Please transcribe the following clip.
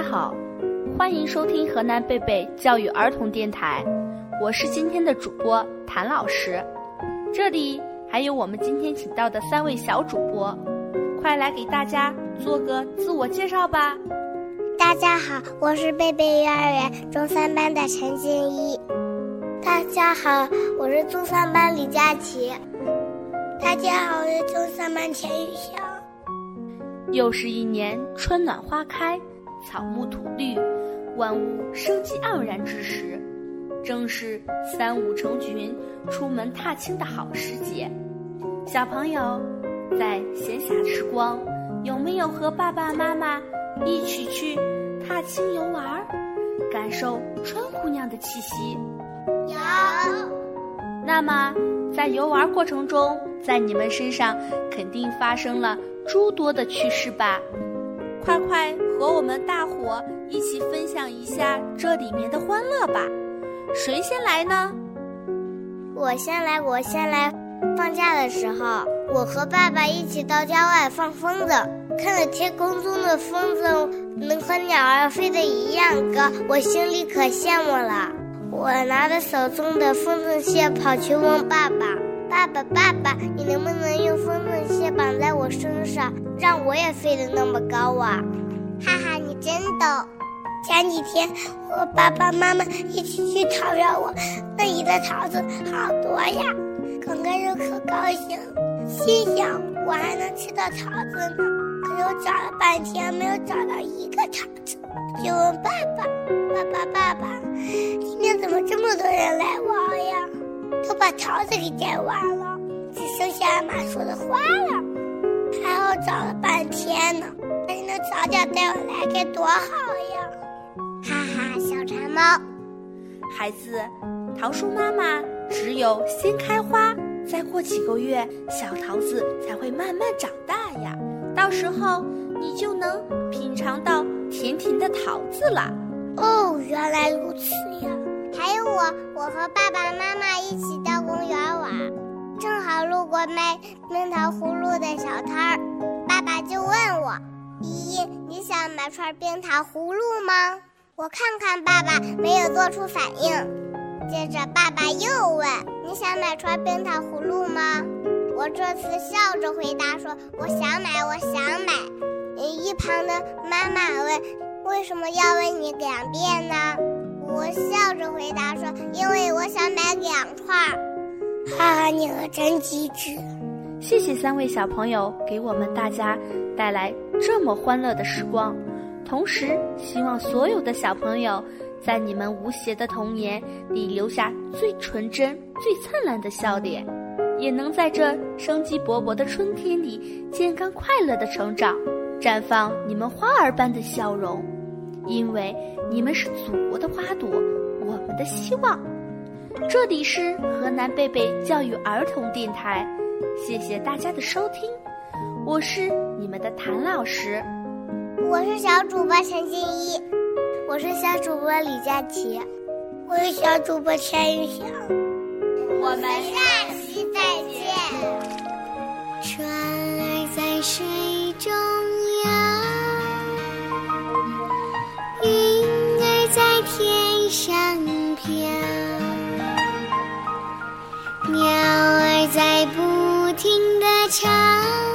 家好，欢迎收听河南贝贝教育儿童电台，我是今天的主播谭老师。这里还有我们今天请到的三位小主播，快来给大家做个自我介绍吧。大家好，我是贝贝幼儿园中三班的陈静一。大家好，我是中三班李佳琪。大家好，我是中三班钱雨翔。又是一年春暖花开。草木吐绿，万物生机盎然之时，正是三五成群出门踏青的好时节。小朋友在闲暇时光，有没有和爸爸妈妈一起去踏青游玩，感受春姑娘的气息？有。那么，在游玩过程中，在你们身上肯定发生了诸多的趣事吧？快快和我们大伙一起分享一下这里面的欢乐吧！谁先来呢？我先来，我先来。放假的时候，我和爸爸一起到郊外放风筝，看着天空中的风筝能和鸟儿飞得一样高，我心里可羡慕了。我拿着手中的风筝线跑去问爸爸：“爸爸，爸爸，你能不能用风筝线绑在我身上？”让我也飞得那么高啊！哈哈，你真逗！前几天和爸爸妈妈一起去桃园玩，那里的桃子好多呀。刚开始可高兴，心想我还能吃到桃子呢。可是我找了半天没有找到一个桃子，就问爸爸：“爸爸，爸爸，今天怎么这么多人来玩呀？都把桃子给摘完了，只剩下满树的花了。”还好找了半天呢，要是能早点带我来该多好呀！哈哈，小馋猫，孩子，桃树妈妈只有先开花，再过几个月，小桃子才会慢慢长大呀。到时候你就能品尝到甜甜的桃子了。哦，原来如此呀！还有我，我和爸爸妈妈一起到公园玩。正好路过卖冰糖葫芦的小摊儿，爸爸就问我：“依依，你想买串冰糖葫芦吗？”我看看爸爸，没有做出反应。接着爸爸又问：“你想买串冰糖葫芦吗？”我这次笑着回答说：“我想买，我想买。”一旁的妈妈问：“为什么要问你两遍呢？”我笑着回答说：“因为我想买两串。”哈哈，你可真机智！谢谢三位小朋友给我们大家带来这么欢乐的时光，同时希望所有的小朋友在你们无邪的童年里留下最纯真、最灿烂的笑脸，也能在这生机勃勃的春天里健康快乐的成长，绽放你们花儿般的笑容，因为你们是祖国的花朵，我们的希望。这里是河南贝贝教育儿童电台，谢谢大家的收听，我是你们的谭老师，我是小主播陈静一，我是小主播李佳琪，我是小主播陈玉祥，我们下鸟儿在不停地唱。